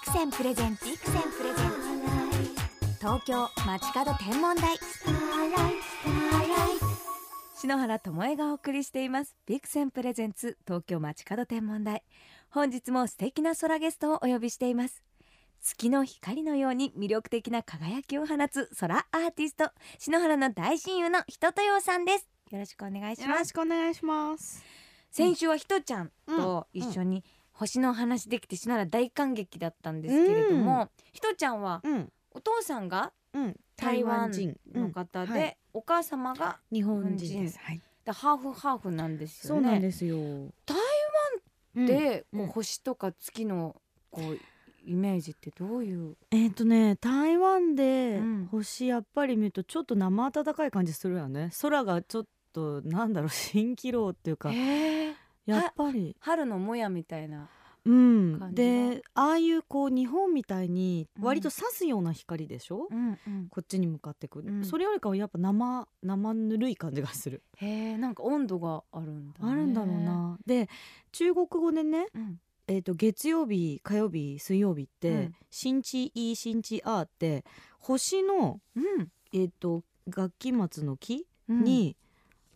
クセンプレゼンツ。ビクセンプレゼンツ。東京街角天文台。篠原智恵がお送りしています。ビクセンプレゼンツ東京街角天文台。本日も素敵な空ゲストをお呼びしています。月の光のように魅力的な輝きを放つ空アーティスト。篠原の大親友のひととよさんです。よろしくお願いしよろますしくお願いします。先週はひとちゃんと一緒に星のお話できて篠原大感激だったんですけれども、ひとちゃんはうん。お父さんがうん。台湾人。の方で、うんはい。お母様が日本人です。はい。でハーフハーフなんですよね。そうなんですよ。台湾で、うん。こう星とか月のこうイメージってどういう？えっ、とね台湾でうん。星やっぱり見るとちょっと生暖かい感じするよね。空がちょっとなんだろう 蜃気楼っていうか。えーやっぱり。春のもやみたいなうん。でああいうこう日本みたいにうん。割と刺すような光でしょ、うんうん。こっちに向かってくる、うん。それよりかはやっぱ生生ぬるい感じがする、へえんか温度があるんだ、ね、あるんだろうな。で中国語でねうん。えー、と月曜日火曜日水曜日ってうん「新地い新地あ」って星の、うん。えー、と楽器末の木うん。に、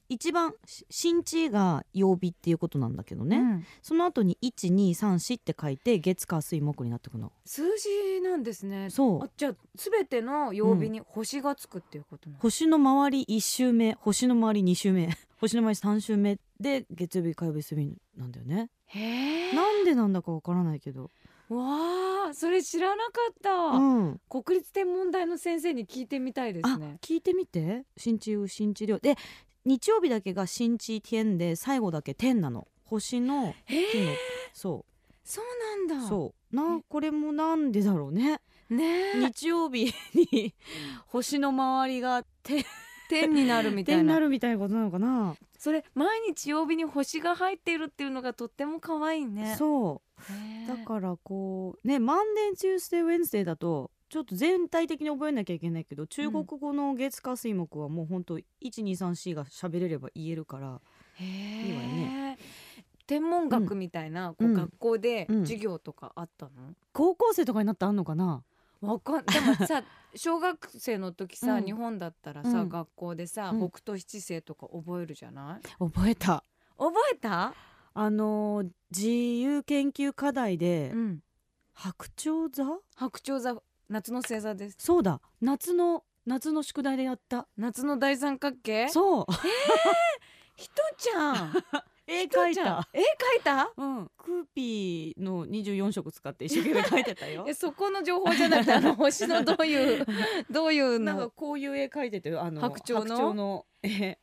一番し新地が曜日っていうことなんだけどね、うん。その後に1234って書いて月火水木になってくの。数字なんですね。そう。あじゃあ全ての曜日に星がつくっていうことなの、星の周り1周目星の周り2周目 星の周り3周目で月曜日火曜日水曜日なんだよね、へえ。なんでなんだかわからないけど、わあそれ知らなかった、うん、国立天文台の先生に聞いてみたいですあね聞いてみて。新地う新地量で日曜日だけが新地天で最後だけ天なの。星のへ日の。えそそうなんだ。うそう。なえこれもなんでだろうね。ねえ。日曜日に星の周りが天 天になるみたいな。天になるみたいなことなのかな。それ毎日曜日に星が入っているっていうのがとっても可愛いね。そう。だからこうねマンデーチュースデーウェンズデーだとちょっと全体的に覚えなきゃいけないけど中国語の月火水木はもうほんと1234が喋れれば言えるからいいわよね。天文学みたいな、こううん。学校でうん。授業とかあったの、高校生とかになってあんのかな？わかんでもさ 小学生の時さ、うん。日本だったらさ、うん。学校でさ、うん。北斗七星とか覚えるじゃない？覚えた。覚えた、あのー自由研究課題でうん、白鳥座？白鳥座夏の星座です。そうだ。夏の夏の宿題でやった。夏の大三角形？そう。ひとちゃん。絵ひとちゃん。絵描いた？うん。クーピーの24色使って一生懸命描いてたよ。えそこの情報じゃなくてあの 星のどういうどういうなんかのこういう絵描いててあの白鳥の？の絵。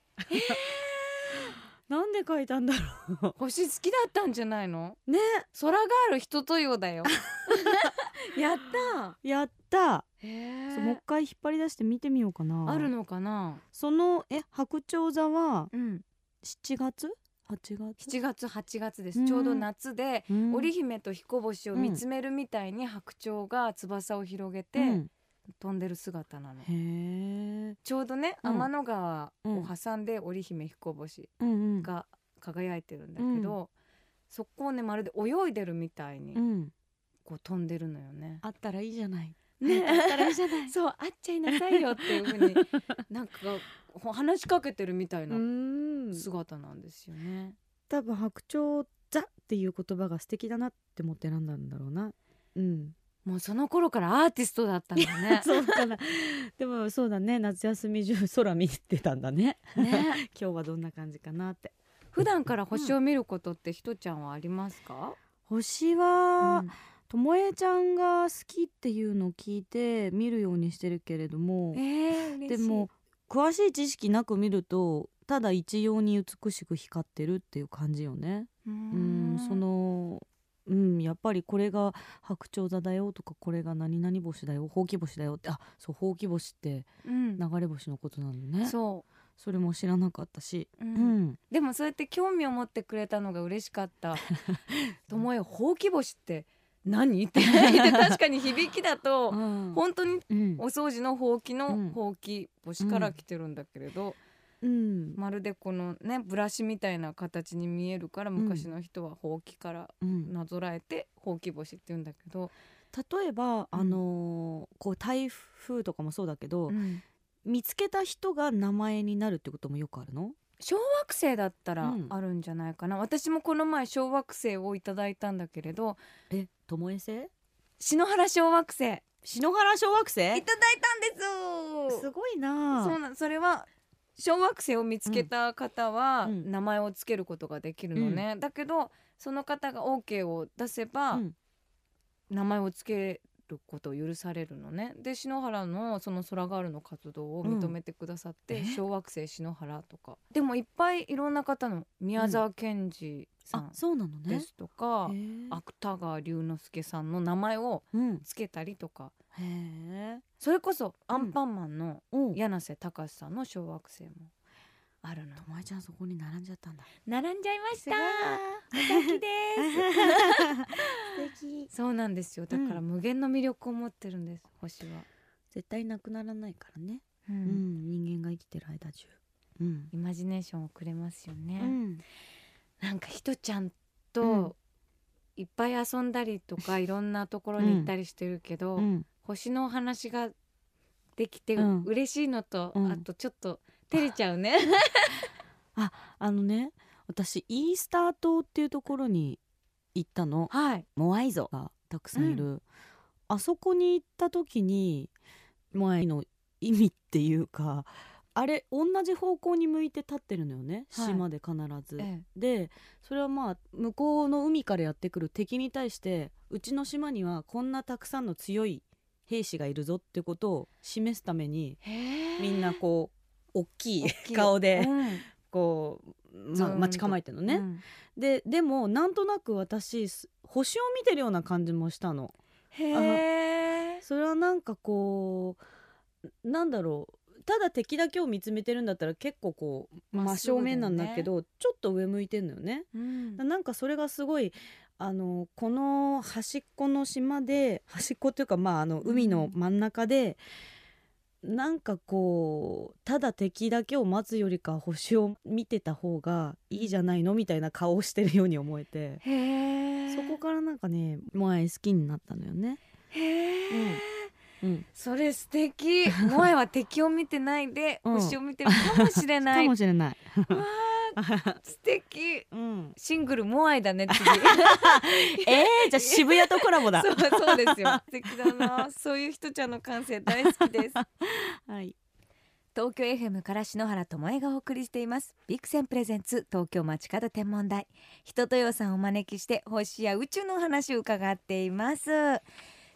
なんで描いたんだろ星好きだったんじゃないの？うね。空がある人とようだよ やった。やった。へそうもう一回引っ張り出して見てみようかな。あるのかな？そのえ白鳥座はうん。7月？8月？7月8月です、うん。ちょうど夏で、うん。織姫と彦星を見つめるみたいに白鳥が翼を広げて、うん。飛んでる姿なの。へえ。ちょうどね、うん。天の川を挟んで織姫彦星が輝いてるんだけど、そこをねまるで泳いでるみたいにうんこう飛んでるのよね。あったらいいじゃない。ね。あったらいいじゃない。そう会っちゃいなさいよっていうふうに なんかほ話しかけてるみたいうなん。姿なんですよね。多分白鳥座っていう言葉が素敵だなって思って選んだんだろうな。うん。もうその頃からアーティストだったんだね。そうかな。でもそうだね。夏休み中空見てたんだね。ね。今日はどんな感じかなって。普段から星を見ることってひとちゃんはありますか？星はうんともえちゃんが好きっていうのを聞いて見るようにしてるけれどもえー、でも詳しい知識なく見るとただ一様に美しく光ってるっていう感じよね。うんそのうんやっぱりこれが白鳥座だよとかこれが何々星だよほうき星だよってあそうほうき星ってうん。流れ星のことなのね。そそれも知らなかったし。う、ううんん。でもそうやって興味を持ってくれたのが嬉しかった。ともえほうき星って何？って聞いて確かに響きだとうん。本当にうん。お掃除のほうきうん。のほうき星から来てるんだけれど、うん。まるでこのねブラシみたいな形に見えるから昔の人はほうきからうん。なぞらえてほうき星って言うんだけど、例えば、あのーこう台風とかもそうだけど、うん。見つけた人が名前になるってこともよくあるの？小惑星だったらうん。あるんじゃないかな、私もこの前小惑星をいただいたんだけれどえ巴？星篠原小惑星いただい篠原小惑星たんです。すごいな。そうなんそれは小惑星を見つけた方はうん。名前をつけることができるのね、だけどその方が OK を出せば、うん。名前をつけることを許されるのね。で篠原のその空ガールの活動を認めてくださって、うんえ？小惑星篠原とか。でもいっぱいいろんな方の宮沢賢治さあんですとか、へー芥川龍之介さんの名前をうん。つけたりとか。へえ。それこそアンパンマンのお柳瀬隆さんの小惑星もあるの。ともえちゃんそこに並んじゃったんだ。並んじゃいましすごい。お先です。素敵。そうなんですよ。だからうん無限の魅力を持ってるんです星は、絶対なくならないからね。ううん。ん人間が生きてる間中。うん。イマジネーションをくれますよね、うん。なんかひとちゃんうん。といっぱい遊んだりとか いろんなところに行ったりしてるけど、うん。星のお話ができてうん。嬉しいのと、うん。あとちょっと照れちゃうね。あのね私イースター島っていうところに行ったの。はい。モアイ像がたくさんいる、あそこに行った時にモアイの意味っていうかあれ同じ方向に向いて立ってるのよね、はい。島で必ず。えでそれはまあ向こうの海からやってくる敵に対してうちの島にはこんなたくさんの強い兵士がいるぞってことを示すためにえ。みんなこう大きい顔でうん こう、ま、待ち構えてるのね。うんででもなんとなく私す星を見てるような感じもしたの。へえ。それはなんかこうなんだろうただ敵だけを見つめてるんだったら結構こう真正面なんだけど、ちょっと上向いてんのよね。うんなんかそれがすごいあのこの端っこの島で端っこっていうかまああのうん海の真ん中で、なんかこうただ敵だけを待つよりか星を見てた方がいいじゃないのみたいな顔をしてるように思えて。そこからなんかねモアイ好きになったのよね。うん、それ素敵。モアイは敵を見てないで、うん星を見てるかもしれない。かもしれない。素敵。うん、シングルモアイだね次。えー、じゃあ渋谷とコラボだ。そうそうですよ。素敵だな。そういう人ちゃんの感性大好きです。はい。東京 FM から篠原智恵がお送りしていますビクセンプレゼンツ東京街角天文台人とよさんをお招きして星や宇宙のお話を伺っています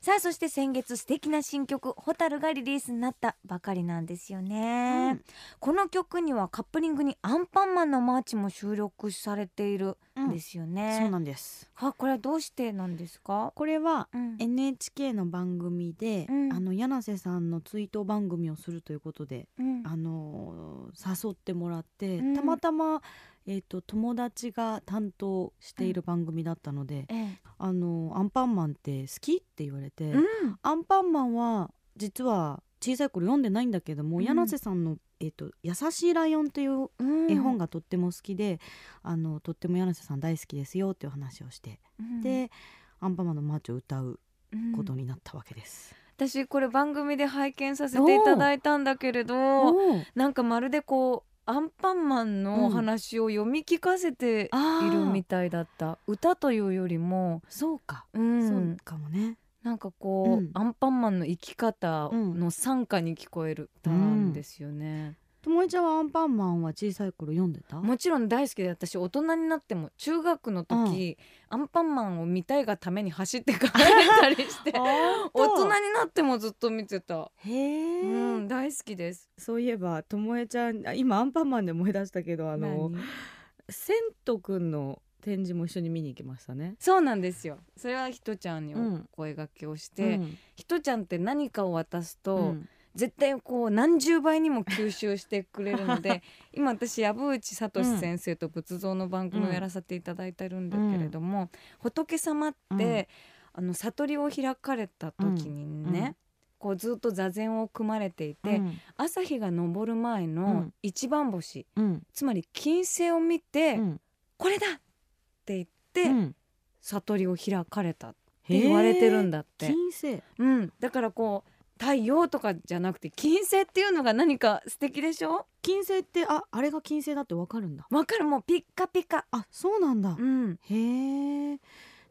さあそして先月素敵な新曲「ホタルがリリースになったばかりなんですよね、うん。この曲にはカップリングにアンパンマンのマーチも収録されているんですよね、そうなんです。あこれはどうしてなんですか、これはうん。NHK の番組で、うん。あの柳瀬さんの追悼番組をするということで、うん。あのー誘ってもらって、うん。たまたま、えー、と友達が担当している番組だったので「ええ。あのーアンパンマンって好き?」って言われて、うん。アンパンマンは実は小さい頃読んでないんだけども、うん。やなせさんの、えーと「優しいライオン」といううん。絵本がとっても好きで、あのとってもやなせさん大好きですよっていう話をして、うん。でアンパンマンのマーチを歌ううん。ことになったわけです。私これ番組で拝見させていただいたんだけれどなんかまるでこうアンパンマンのお話を読み聞かせているみたいだった、歌というよりも、そうか、うん。そうかもね。なんかこう、うん。アンパンマンの生き方の賛歌に聞こえる歌なんですよね、ともえちゃんはアンパンマンは小さい頃読んでた？もちろん大好きで私大人になっても中学の時、アンパンマンを見たいがために走って帰れたりして 大人になってもずっと見てた、へえ、うん、大好きです。そういえばともえちゃんあ今アンパンマンで思い出したけどあの何？セントくんの展示も一緒に見に行きましたね。そうなんですよ。それはひとちゃんにうん。お声掛けをして、うん。ひとちゃんって何かを渡すと、うん絶対こう何十倍にも吸収してくれるので 今私藪内聡先生と仏像の番組をやらせていただいてるんだけれども、仏様って、あの悟りを開かれた時にね、こうずっと座禅を組まれていて、うん。朝日が昇る前うのん。一番星、うん。つまり金星を見て、うん。これだって言って、うん。悟りを開かれたって言われてるんだって。金星。うん、だからこう太陽とかじゃなくて金星っていうのが何か素敵でしょ？金星ってああれが金星だってわかるんだ。わかる。もうピッカピカ。あそうなんだ、うん。へえ。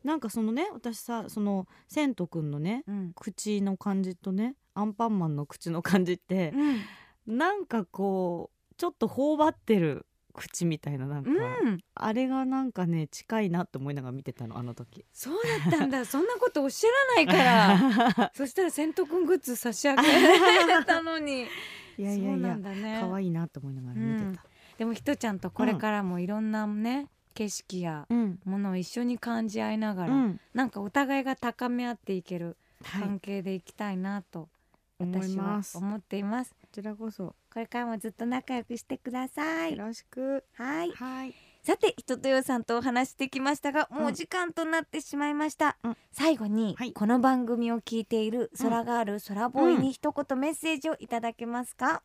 なんかそのね私さそのセントくんのねうん。口の感じとねアンパンマンの口の感じってう、ん。なんかこうちょっと頬張ってる口みたいななんか、うん、あれがなんかね近いなって思いながら見てたのあの時。そうだったんだ。そんなことおっしゃらないから。そしたらセント君グッズ差し上げられたのに。いやいやいやなんだね。可愛いなと思いながら見てた。でもひとちゃんとこれからもいろんなね、景色やうん。ものを一緒に感じ合いながら、うん。なんかお互いが高め合っていけるはい関係でいきたいなと、私は思っていますちらこそこれからもずっと仲良くしてください。よろしく。はい。はい。さて人とよさんとお話してきましたがもううん時間となってしまいました、うん。最後に、はい。この番組を聞いている空がある空ボーイに一言メッセージをいただけますか、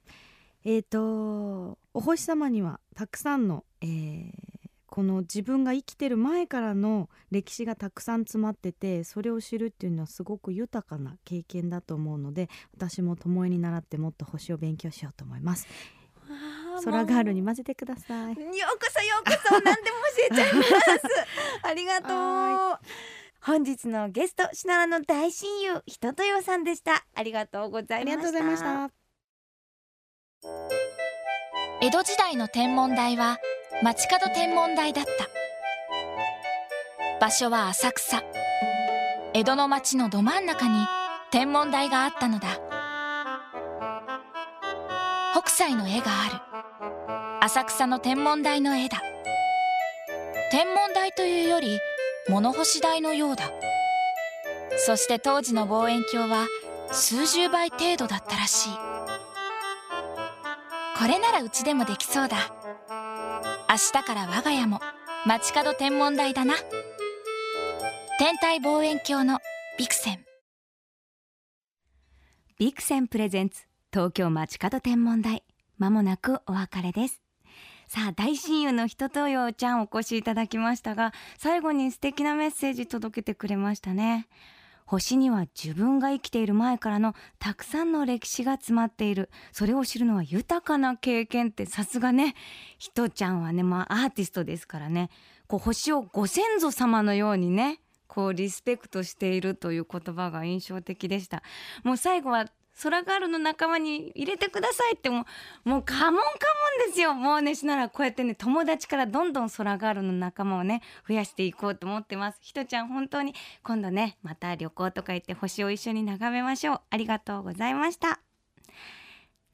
えー、とお星様にはたくさんの、えーこの自分が生きてる前からの歴史がたくさん詰まっててそれを知るっていうのはすごく豊かな経験だと思うので私も巴に習ってもっと星を勉強しようと思います。空ガールに混ぜてください。ようこそようこそ何でも教えちゃいます。ありがとう。本日のゲストシナラの大親友人とよさんでした。ありがとうございました。江戸時代の天文台は街角天文台だった。場所は浅草。江戸の街のど真ん中に天文台があったのだ。北斎の絵がある。浅草の天文台の絵だ。天文台というより物干し台のようだ。そして当時の望遠鏡は数十倍程度だったらしい。これならうちでもできそうだ。明日から我が家も街角天文台だな。天体望遠鏡のビクセン。ビクセンプレゼンツ東京街角天文台。まもなくお別れです。さあ大親友の人とようちゃんお越しいただきましたが最後に素敵なメッセージ届けてくれましたね。星には自分が生きている前からのたくさんの歴史が詰まっている。それを知るのは豊かな経験ってさすがね。ひとちゃんはねまあアーティストですからね。こう星をご先祖様のようにねこうリスペクトしているという言葉が印象的でした。もう最後は空ガールの仲間に入れてくださいってもうもうカモンカモンですよ。もうねしならこうやってね友達からどんどん空ガールの仲間をね増やしていこうと思ってます。ひとちゃん本当に今度ねまた旅行とか行って星を一緒に眺めましょう。ありがとうございました。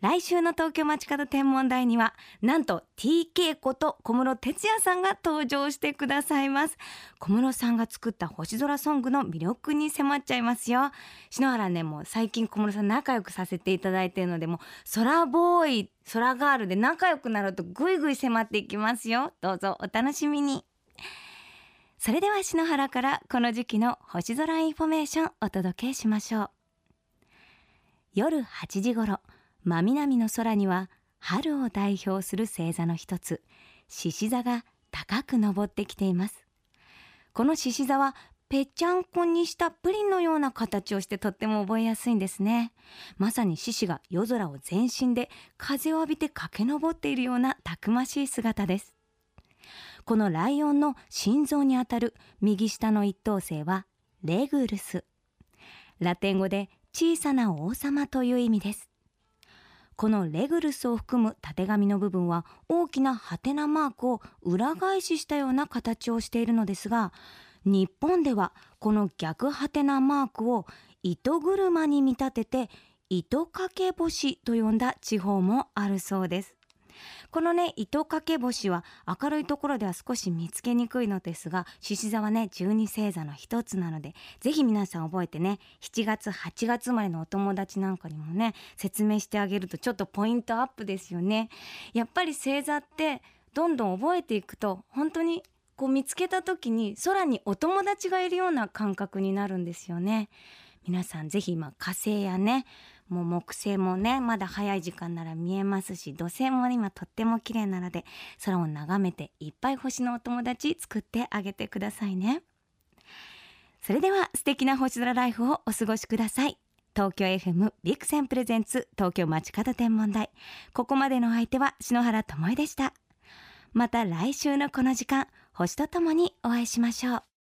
来週の東京街角天文台にはなんと TK こと小室哲哉さんが登場してくださいます。小室さんが作った星空ソングの魅力に迫っちゃいますよ。篠原ねもう最近小室さん仲良くさせていただいているのでもう空ボーイ空ガールで仲良くなるとぐいぐい迫っていきますよ。どうぞお楽しみに。それでは篠原からこの時期の星空インフォメーションお届けしましょう。夜8時頃真南の空には春を代表する星座の一つ獅子座が高く昇ってきています。この獅子座はぺっちゃんこにしたプリンのような形をしてとっても覚えやすいんですね。まさに獅子が夜空を全身で風を浴びて駆け上っているようなたくましい姿です。このライオンの心臓にあたる右下の一等星はレグルス。ラテン語で小さな王様という意味です。このレグルスを含むたてがみの部分は大きなハテナマークを裏返ししたような形をしているのですが日本ではこの逆ハテナマークを糸車に見立てて糸掛け星と呼んだ地方もあるそうです。このね糸掛け星は明るいところでは少し見つけにくいのですが獅子座はね12星座の一つなのでぜひ皆さん覚えてね7月8月生まれのお友達なんかにもね説明してあげるとちょっとポイントアップですよね。やっぱり星座ってどんどん覚えていくと本当にこう見つけた時に空にお友達がいるような感覚になるんですよね。皆さんぜひ今火星やねもう木星もねまだ早い時間なら見えますし土星も今とっても綺麗なので空を眺めていっぱい星のお友達作ってあげてくださいね。それでは素敵な星空ライフをお過ごしください。東京 FM ビクセンプレゼンツ東京街角天文台。ここまでの相手は篠原智恵でした。また来週のこの時間星とともにお会いしましょう。